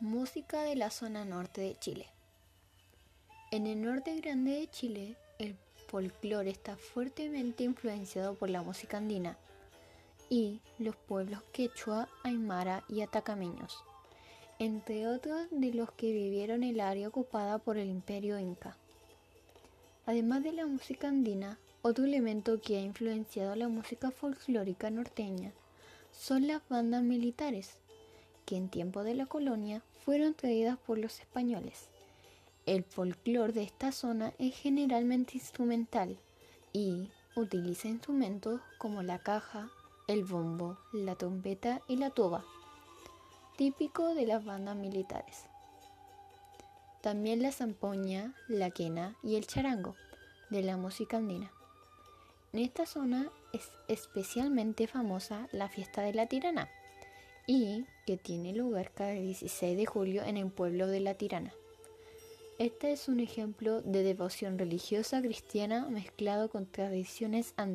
Música de la zona norte de Chile. En el norte grande de Chile, el folclore está fuertemente influenciado por la música andina y los pueblos quechua, aymara y atacameños, entre otros de los que vivieron el área ocupada por el imperio inca. Además de la música andina, otro elemento que ha influenciado la música folclórica norteña son las bandas militares, que en tiempo de la colonia fueron traídas por los españoles. El folclore de esta zona es generalmente instrumental y utiliza instrumentos como la caja, el bombo, la trompeta y la tuba, típico de las bandas militares. También la zampoña, la quena y el charango de la música andina. En esta zona es especialmente famosa la fiesta de la tirana y que tiene lugar cada 16 de julio en el pueblo de la tirana. Este es un ejemplo de devoción religiosa cristiana mezclado con tradiciones.